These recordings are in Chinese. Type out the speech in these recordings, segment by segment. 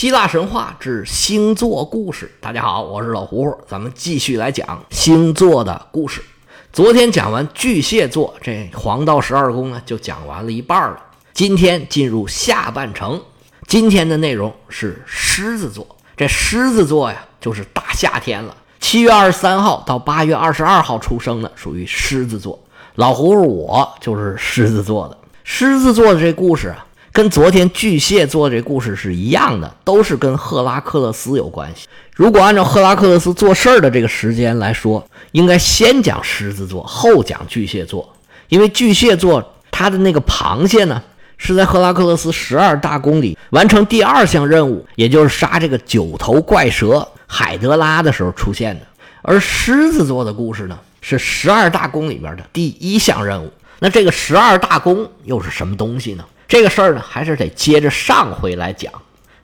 希腊神话之星座故事。大家好，我是老胡胡，咱们继续来讲星座的故事。昨天讲完巨蟹座，这黄道十二宫呢就讲完了一半了。今天进入下半程，今天的内容是狮子座。这狮子座呀，就是大夏天了。七月二十三号到八月二十二号出生的属于狮子座。老胡胡，我就是狮子座的。狮子座的这故事啊。跟昨天巨蟹座这故事是一样的，都是跟赫拉克勒斯有关系。如果按照赫拉克勒斯做事儿的这个时间来说，应该先讲狮子座，后讲巨蟹座。因为巨蟹座它的那个螃蟹呢，是在赫拉克勒斯十二大宫里完成第二项任务，也就是杀这个九头怪蛇海德拉的时候出现的。而狮子座的故事呢，是十二大宫里边的第一项任务。那这个十二大宫又是什么东西呢？这个事儿呢，还是得接着上回来讲。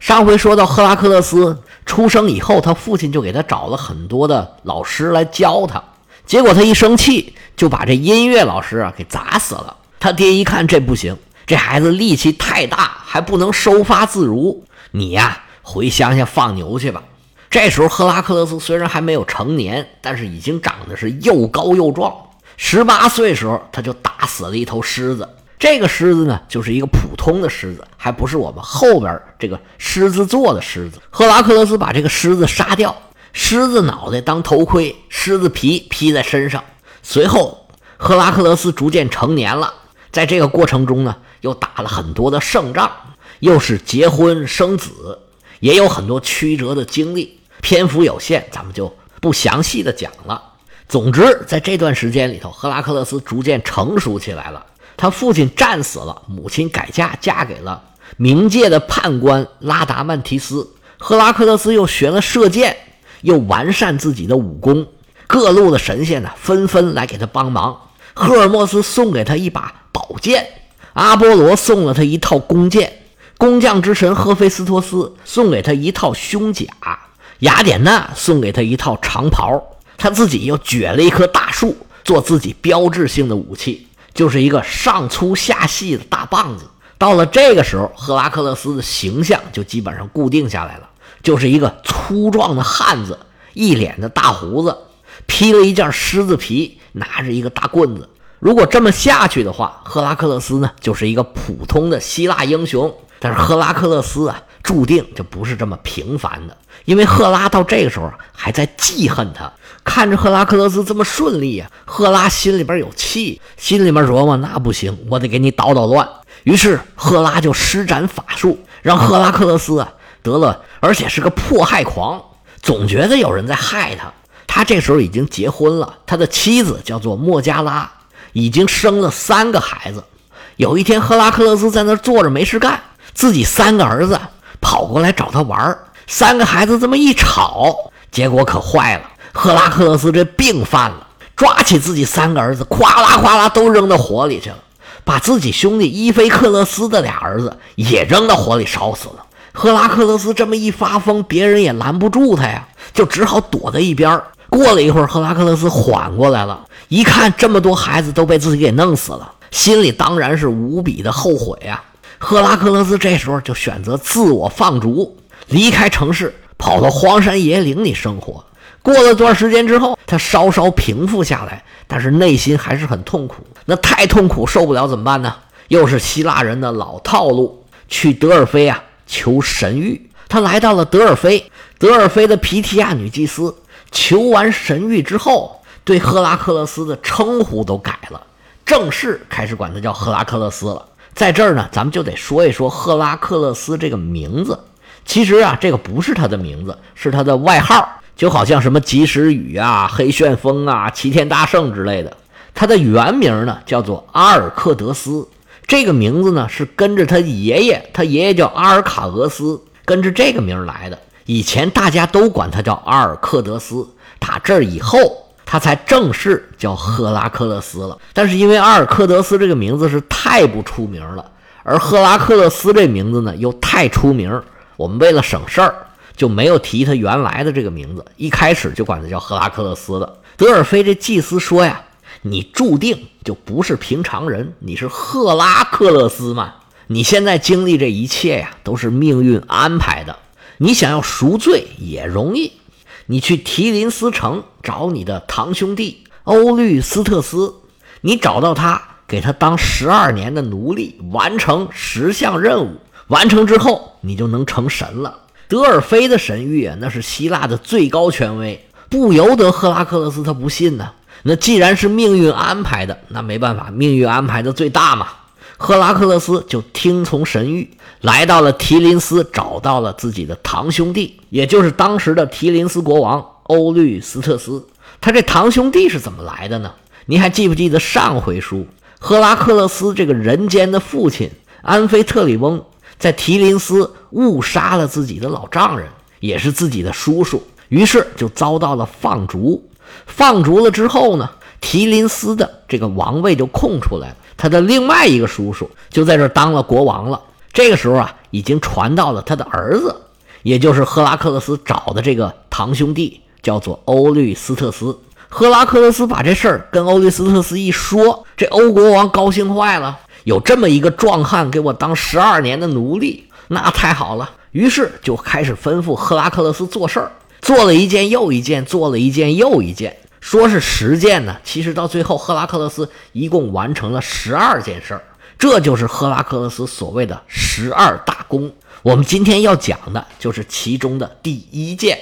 上回说到赫拉克勒斯出生以后，他父亲就给他找了很多的老师来教他，结果他一生气就把这音乐老师啊给砸死了。他爹一看这不行，这孩子力气太大，还不能收发自如，你呀回乡下放牛去吧。这时候赫拉克勒斯虽然还没有成年，但是已经长得是又高又壮。十八岁时候，他就打死了一头狮子。这个狮子呢，就是一个普通的狮子，还不是我们后边这个狮子座的狮子。赫拉克勒斯把这个狮子杀掉，狮子脑袋当头盔，狮子皮披在身上。随后，赫拉克勒斯逐渐成年了，在这个过程中呢，又打了很多的胜仗，又是结婚生子，也有很多曲折的经历。篇幅有限，咱们就不详细的讲了。总之，在这段时间里头，赫拉克勒斯逐渐成熟起来了。他父亲战死了，母亲改嫁，嫁给了冥界的判官拉达曼提斯。赫拉克勒斯又学了射箭，又完善自己的武功。各路的神仙呢，纷纷来给他帮忙。赫尔墨斯送给他一把宝剑，阿波罗送了他一套弓箭，工匠之神赫菲斯托斯送给他一套胸甲，雅典娜送给他一套长袍。他自己又掘了一棵大树，做自己标志性的武器。就是一个上粗下细的大棒子。到了这个时候，赫拉克勒斯的形象就基本上固定下来了，就是一个粗壮的汉子，一脸的大胡子，披了一件狮子皮，拿着一个大棍子。如果这么下去的话，赫拉克勒斯呢就是一个普通的希腊英雄。但是赫拉克勒斯啊，注定就不是这么平凡的，因为赫拉到这个时候还在记恨他。看着赫拉克勒斯这么顺利呀，赫拉心里边有气，心里面琢磨：那不行，我得给你捣捣乱。于是赫拉就施展法术，让赫拉克勒斯啊得了，而且是个迫害狂，总觉得有人在害他。他这时候已经结婚了，他的妻子叫做莫加拉，已经生了三个孩子。有一天，赫拉克勒斯在那坐着没事干，自己三个儿子跑过来找他玩三个孩子这么一吵，结果可坏了。赫拉克勒斯这病犯了，抓起自己三个儿子，哗啦哗啦都扔到火里去了，把自己兄弟伊菲克勒斯的俩儿子也扔到火里烧死了。赫拉克勒斯这么一发疯，别人也拦不住他呀，就只好躲在一边。过了一会儿，赫拉克勒斯缓过来了，一看这么多孩子都被自己给弄死了，心里当然是无比的后悔呀。赫拉克勒斯这时候就选择自我放逐，离开城市，跑到荒山野岭里生活。过了段时间之后，他稍稍平复下来，但是内心还是很痛苦。那太痛苦，受不了怎么办呢？又是希腊人的老套路，去德尔菲啊求神谕。他来到了德尔菲，德尔菲的皮提亚女祭司求完神谕之后，对赫拉克勒斯的称呼都改了，正式开始管他叫赫拉克勒斯了。在这儿呢，咱们就得说一说赫拉克勒斯这个名字。其实啊，这个不是他的名字，是他的外号。就好像什么及时雨啊、黑旋风啊、齐天大圣之类的，他的原名呢叫做阿尔克德斯，这个名字呢是跟着他爷爷，他爷爷叫阿尔卡俄斯，跟着这个名来的。以前大家都管他叫阿尔克德斯，打这儿以后，他才正式叫赫拉克勒斯了。但是因为阿尔克德斯这个名字是太不出名了，而赫拉克勒斯这名字呢又太出名，我们为了省事儿。就没有提他原来的这个名字，一开始就管他叫赫拉克勒斯了。德尔菲这祭司说呀：“你注定就不是平常人，你是赫拉克勒斯嘛？你现在经历这一切呀，都是命运安排的。你想要赎罪也容易，你去提林斯城找你的堂兄弟欧律斯特斯，你找到他，给他当十二年的奴隶，完成十项任务，完成之后你就能成神了。德尔菲的神谕啊，那是希腊的最高权威，不由得赫拉克勒斯他不信呢。那既然是命运安排的，那没办法，命运安排的最大嘛。赫拉克勒斯就听从神谕，来到了提林斯，找到了自己的堂兄弟，也就是当时的提林斯国王欧律斯特斯。他这堂兄弟是怎么来的呢？您还记不记得上回书，赫拉克勒斯这个人间的父亲安菲特里翁在提林斯误杀了自己的老丈人，也是自己的叔叔，于是就遭到了放逐。放逐了之后呢，提林斯的这个王位就空出来了，他的另外一个叔叔就在这当了国王了。这个时候啊，已经传到了他的儿子，也就是赫拉克勒斯找的这个堂兄弟，叫做欧律斯特斯。赫拉克勒斯把这事儿跟欧律斯特斯一说，这欧国王高兴坏了，有这么一个壮汉给我当十二年的奴隶，那太好了。于是就开始吩咐赫拉克勒斯做事儿。做了一件又一件，做了一件又一件，说是十件呢，其实到最后，赫拉克勒斯一共完成了十二件事儿，这就是赫拉克勒斯所谓的十二大功。我们今天要讲的就是其中的第一件。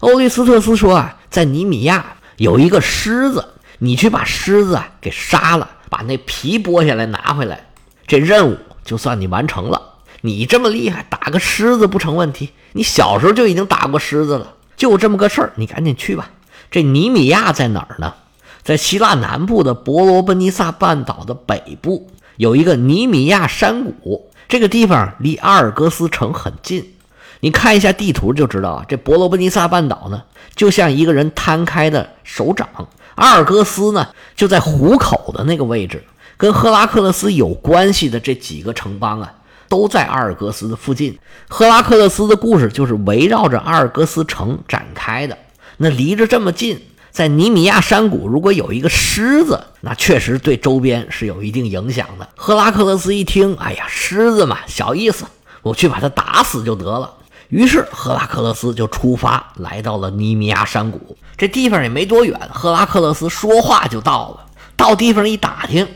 欧利斯特斯说啊，在尼米亚有一个狮子，你去把狮子啊给杀了，把那皮剥下来拿回来，这任务就算你完成了。你这么厉害，打个狮子不成问题。你小时候就已经打过狮子了。就这么个事儿，你赶紧去吧。这尼米亚在哪儿呢？在希腊南部的伯罗奔尼撒半岛的北部，有一个尼米亚山谷。这个地方离阿尔戈斯城很近。你看一下地图就知道啊。这伯罗奔尼撒半岛呢，就像一个人摊开的手掌。阿尔戈斯呢，就在湖口的那个位置。跟赫拉克勒斯有关系的这几个城邦啊。都在阿尔戈斯的附近。赫拉克勒斯的故事就是围绕着阿尔戈斯城展开的。那离着这么近，在尼米亚山谷，如果有一个狮子，那确实对周边是有一定影响的。赫拉克勒斯一听，哎呀，狮子嘛，小意思，我去把它打死就得了。于是赫拉克勒斯就出发，来到了尼米亚山谷。这地方也没多远，赫拉克勒斯说话就到了。到地方一打听，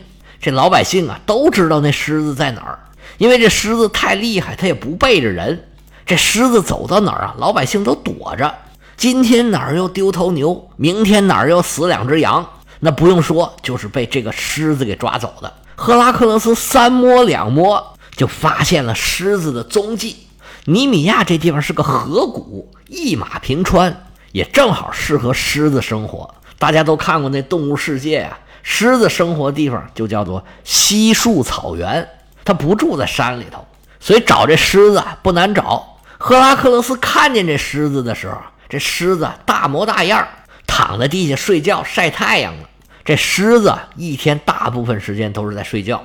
这老百姓啊都知道那狮子在哪儿。因为这狮子太厉害，它也不背着人。这狮子走到哪儿啊，老百姓都躲着。今天哪儿又丢头牛，明天哪儿又死两只羊，那不用说，就是被这个狮子给抓走的。赫拉克勒斯三摸两摸，就发现了狮子的踪迹。尼米亚这地方是个河谷，一马平川，也正好适合狮子生活。大家都看过那《动物世界》啊，狮子生活地方就叫做稀树草原。它不住在山里头，所以找这狮子不难找。赫拉克勒斯看见这狮子的时候，这狮子大模大样，躺在地下睡觉晒太阳了。这狮子一天大部分时间都是在睡觉。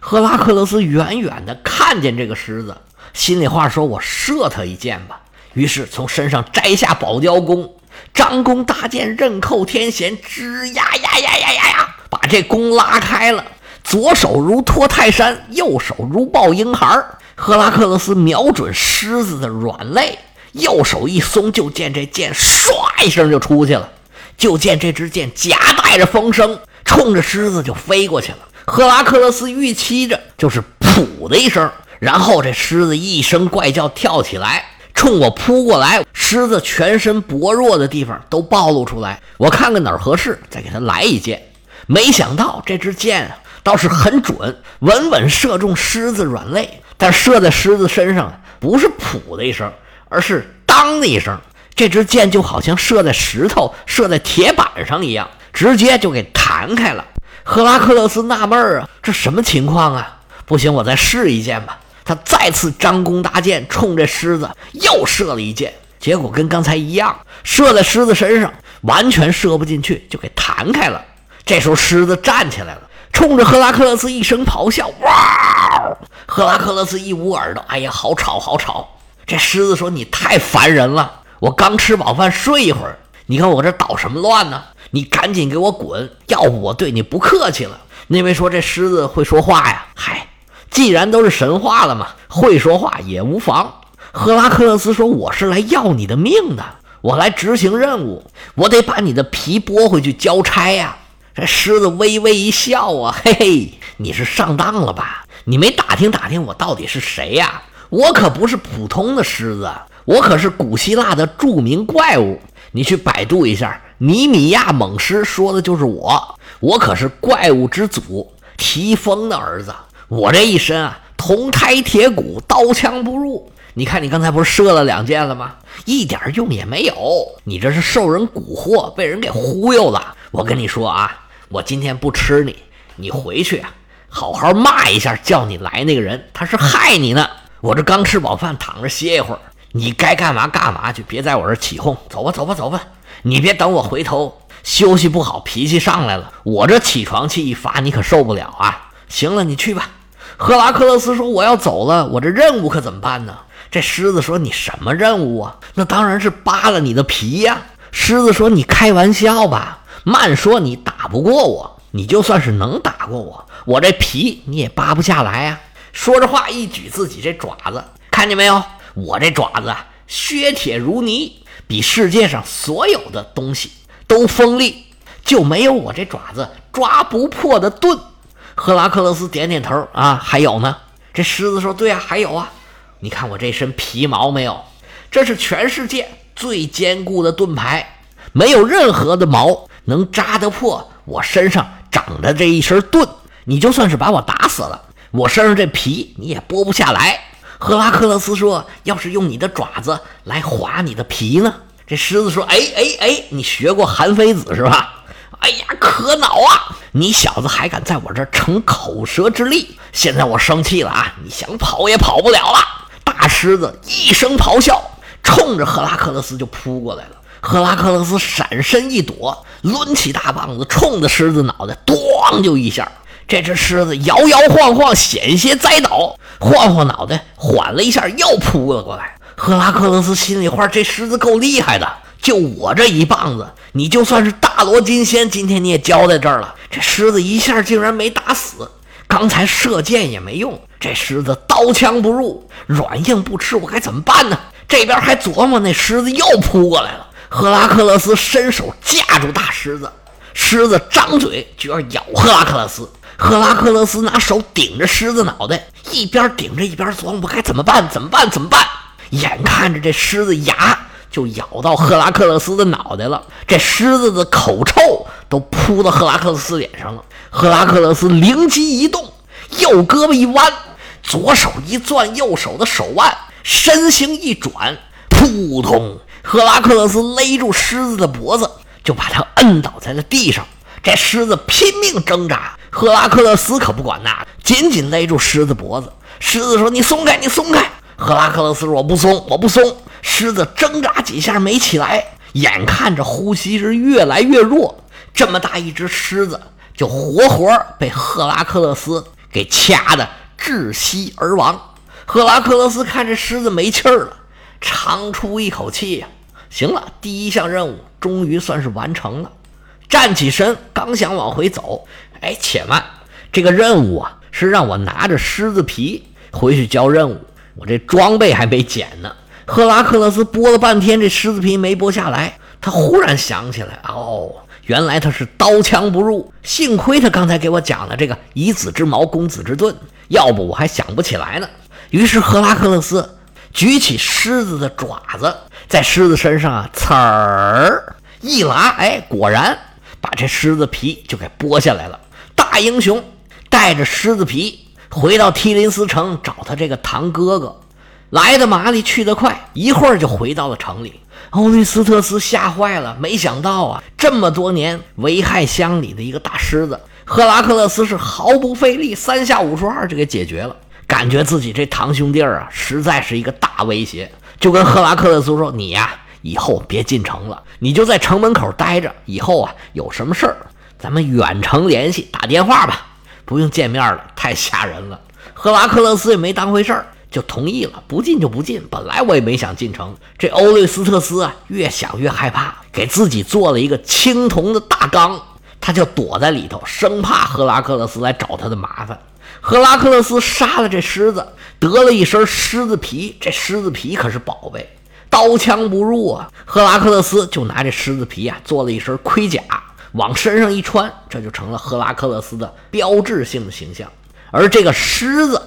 赫拉克勒斯远远的看见这个狮子，心里话说：“我射他一箭吧。”于是从身上摘下宝雕弓，张弓搭箭，刃扣天弦，吱呀呀呀呀呀呀，把这弓拉开了。左手如托泰山，右手如抱婴孩。赫拉克勒斯瞄准狮子的软肋，右手一松，就见这箭唰一声就出去了。就见这支箭夹带着风声，冲着狮子就飞过去了。赫拉克勒斯预期着就是“噗”的一声，然后这狮子一声怪叫，跳起来冲我扑过来。狮子全身薄弱的地方都暴露出来，我看看哪儿合适，再给他来一箭。没想到这支箭啊！倒是很准，稳稳射中狮子软肋，但射在狮子身上不是“噗”的一声，而是“当”的一声。这支箭就好像射在石头、射在铁板上一样，直接就给弹开了。赫拉克勒斯纳闷儿啊，这什么情况啊？不行，我再试一箭吧。他再次张弓搭箭，冲这狮子又射了一箭，结果跟刚才一样，射在狮子身上完全射不进去，就给弹开了。这时候狮子站起来了。冲着赫拉克勒斯一声咆哮，哇！赫拉克勒斯一捂耳朵，哎呀，好吵，好吵！这狮子说：“你太烦人了，我刚吃饱饭，睡一会儿，你看我这捣什么乱呢？你赶紧给我滚，要不我对你不客气了。”那位说：“这狮子会说话呀？”嗨，既然都是神话了嘛，会说话也无妨。赫拉克勒斯说：“我是来要你的命的，我来执行任务，我得把你的皮剥回去交差呀。”这狮子微微一笑啊，嘿嘿，你是上当了吧？你没打听打听我到底是谁呀？我可不是普通的狮子，我可是古希腊的著名怪物。你去百度一下，尼米亚猛狮说的就是我，我可是怪物之祖提丰的儿子。我这一身啊，铜胎铁骨，刀枪不入。你看，你刚才不是射了两箭了吗？一点用也没有。你这是受人蛊惑，被人给忽悠了。我跟你说啊。我今天不吃你，你回去啊，好好骂一下叫你来那个人，他是害你呢。我这刚吃饱饭，躺着歇一会儿，你该干嘛干嘛去，别在我这起哄。走吧，走吧，走吧，你别等我回头休息不好，脾气上来了，我这起床气一发，你可受不了啊。行了，你去吧。赫拉克勒斯说：“我要走了，我这任务可怎么办呢？”这狮子说：“你什么任务啊？那当然是扒了你的皮呀。”狮子说：“你开玩笑吧。”慢说，你打不过我，你就算是能打过我，我这皮你也扒不下来呀！说着话，一举自己这爪子，看见没有？我这爪子削铁如泥，比世界上所有的东西都锋利，就没有我这爪子抓不破的盾。赫拉克勒斯点点头啊，还有呢？这狮子说：“对啊，还有啊！你看我这身皮毛没有？这是全世界最坚固的盾牌，没有任何的毛。”能扎得破我身上长的这一身盾，你就算是把我打死了，我身上这皮你也剥不下来。赫拉克勒斯说：“要是用你的爪子来划你的皮呢？”这狮子说：“哎哎哎，你学过韩非子是吧？哎呀，可恼啊！你小子还敢在我这儿逞口舌之力！现在我生气了啊！你想跑也跑不了了。”大狮子一声咆哮，冲着赫拉克勒斯就扑过来了。赫拉克勒斯闪身一躲，抡起大棒子，冲着狮子脑袋咣就一下。这只狮子摇摇晃晃，险些栽倒，晃晃脑袋，缓了一下，又扑了过来。赫拉克勒斯心里话：这狮子够厉害的，就我这一棒子，你就算是大罗金仙，今天你也交在这儿了。这狮子一下竟然没打死，刚才射箭也没用，这狮子刀枪不入，软硬不吃，我该怎么办呢？这边还琢磨，那狮子又扑过来了。赫拉克勒斯伸手架住大狮子，狮子张嘴就要咬赫拉克勒斯。赫拉克勒斯拿手顶着狮子脑袋，一边顶着一边琢磨该怎么办？怎么办？怎么办？眼看着这狮子牙就咬到赫拉克勒斯的脑袋了，这狮子的口臭都扑到赫拉克勒斯脸上了。赫拉克勒斯灵机一动，右胳膊一弯，左手一攥右手的手腕，身形一转，扑通。赫拉克勒斯勒住狮子的脖子，就把他摁倒在了地上。这狮子拼命挣扎，赫拉克勒斯可不管那，紧紧勒住狮子脖子。狮子说：“你松开，你松开。”赫拉克勒斯说：“我不松，我不松。”狮子挣扎几下没起来，眼看着呼吸是越来越弱，这么大一只狮子就活活被赫拉克勒斯给掐的窒息而亡。赫拉克勒斯看这狮子没气儿了，长出一口气呀。行了，第一项任务终于算是完成了。站起身，刚想往回走，哎，且慢，这个任务啊是让我拿着狮子皮回去交任务，我这装备还没捡呢。赫拉克勒斯剥了半天，这狮子皮没剥下来，他忽然想起来，哦，原来他是刀枪不入。幸亏他刚才给我讲了这个以子之矛攻子之盾，要不我还想不起来呢。于是赫拉克勒斯。举起狮子的爪子，在狮子身上啊，刺儿一拉，哎，果然把这狮子皮就给剥下来了。大英雄带着狮子皮回到提林斯城找他这个堂哥哥，来的麻利，去得快，一会儿就回到了城里。欧律斯特斯吓坏了，没想到啊，这么多年危害乡里的一个大狮子，赫拉克勒斯是毫不费力，三下五除二就给解决了。感觉自己这堂兄弟啊，实在是一个大威胁，就跟赫拉克勒斯说：“你呀，以后别进城了，你就在城门口待着。以后啊，有什么事儿，咱们远程联系，打电话吧，不用见面了，太吓人了。”赫拉克勒斯也没当回事儿，就同意了，不进就不进。本来我也没想进城，这欧律斯特斯啊，越想越害怕，给自己做了一个青铜的大缸，他就躲在里头，生怕赫拉克勒斯来找他的麻烦。赫拉克勒斯杀了这狮子，得了一身狮子皮。这狮子皮可是宝贝，刀枪不入啊！赫拉克勒斯就拿这狮子皮啊做了一身盔甲，往身上一穿，这就成了赫拉克勒斯的标志性的形象。而这个狮子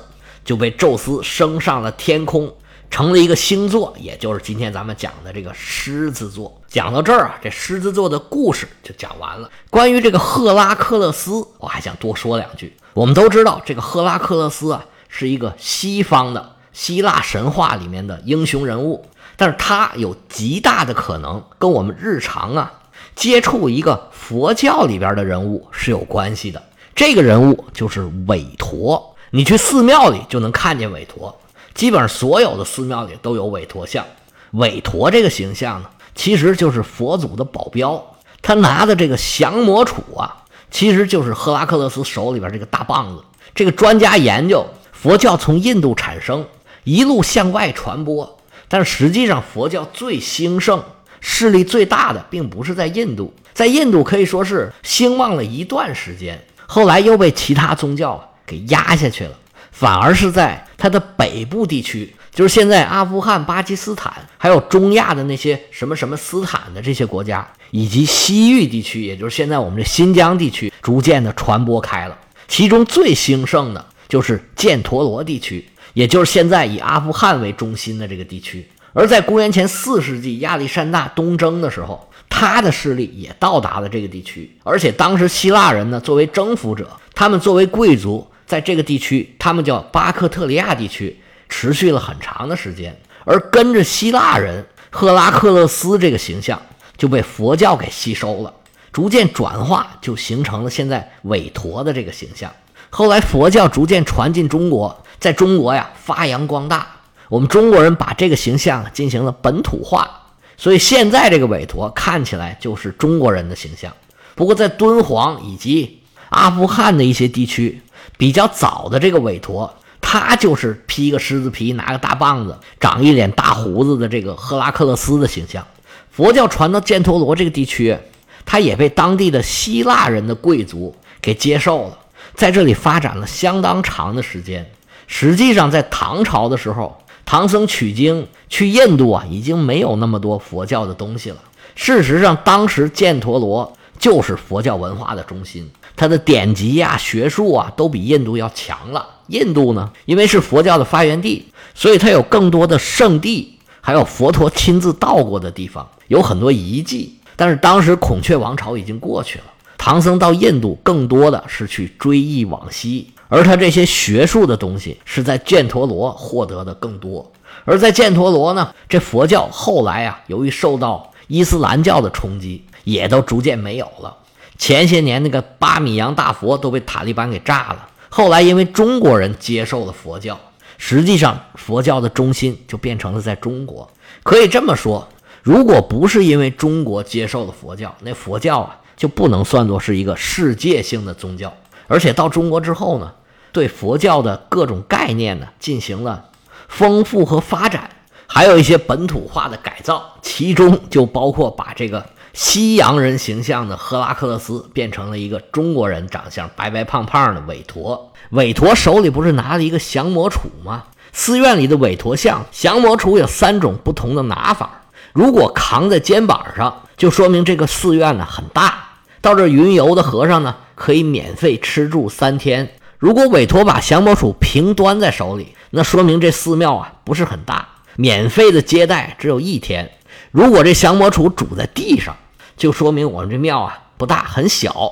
就被宙斯升上了天空。成了一个星座，也就是今天咱们讲的这个狮子座。讲到这儿啊，这狮子座的故事就讲完了。关于这个赫拉克勒斯，我还想多说两句。我们都知道，这个赫拉克勒斯啊，是一个西方的希腊神话里面的英雄人物，但是他有极大的可能跟我们日常啊接触一个佛教里边的人物是有关系的。这个人物就是韦陀，你去寺庙里就能看见韦陀。基本上所有的寺庙里都有韦陀像，韦陀这个形象呢，其实就是佛祖的保镖。他拿的这个降魔杵啊，其实就是赫拉克勒斯手里边这个大棒子。这个专家研究佛教从印度产生，一路向外传播，但实际上佛教最兴盛、势力最大的，并不是在印度，在印度可以说是兴旺了一段时间，后来又被其他宗教给压下去了。反而是在它的北部地区，就是现在阿富汗、巴基斯坦，还有中亚的那些什么什么斯坦的这些国家，以及西域地区，也就是现在我们这新疆地区，逐渐的传播开了。其中最兴盛的就是犍陀罗地区，也就是现在以阿富汗为中心的这个地区。而在公元前四世纪，亚历山大东征的时候，他的势力也到达了这个地区。而且当时希腊人呢，作为征服者，他们作为贵族。在这个地区，他们叫巴克特利亚地区，持续了很长的时间。而跟着希腊人赫拉克勒斯这个形象就被佛教给吸收了，逐渐转化，就形成了现在韦陀的这个形象。后来佛教逐渐传进中国，在中国呀发扬光大，我们中国人把这个形象进行了本土化，所以现在这个韦陀看起来就是中国人的形象。不过在敦煌以及阿富汗的一些地区。比较早的这个韦陀，他就是披个狮子皮，拿个大棒子，长一脸大胡子的这个赫拉克勒斯的形象。佛教传到犍陀罗这个地区，他也被当地的希腊人的贵族给接受了，在这里发展了相当长的时间。实际上，在唐朝的时候，唐僧取经去印度啊，已经没有那么多佛教的东西了。事实上，当时犍陀罗就是佛教文化的中心。它的典籍呀、学术啊，都比印度要强了。印度呢，因为是佛教的发源地，所以它有更多的圣地，还有佛陀亲自到过的地方，有很多遗迹。但是当时孔雀王朝已经过去了，唐僧到印度更多的是去追忆往昔，而他这些学术的东西是在犍陀罗获得的更多。而在犍陀罗呢，这佛教后来啊，由于受到伊斯兰教的冲击，也都逐渐没有了。前些年那个巴米扬大佛都被塔利班给炸了。后来因为中国人接受了佛教，实际上佛教的中心就变成了在中国。可以这么说，如果不是因为中国接受了佛教，那佛教啊就不能算作是一个世界性的宗教。而且到中国之后呢，对佛教的各种概念呢进行了丰富和发展，还有一些本土化的改造，其中就包括把这个。西洋人形象的赫拉克勒斯变成了一个中国人长相白白胖胖的韦陀。韦陀手里不是拿了一个降魔杵吗？寺院里的韦陀像降魔杵有三种不同的拿法。如果扛在肩膀上，就说明这个寺院呢很大。到这云游的和尚呢可以免费吃住三天。如果韦陀把降魔杵平端在手里，那说明这寺庙啊不是很大，免费的接待只有一天。如果这降魔杵拄在地上，就说明我们这庙啊不大，很小。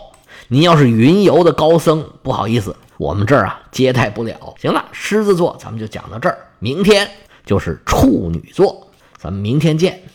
您要是云游的高僧，不好意思，我们这儿啊接待不了。行了，狮子座咱们就讲到这儿，明天就是处女座，咱们明天见。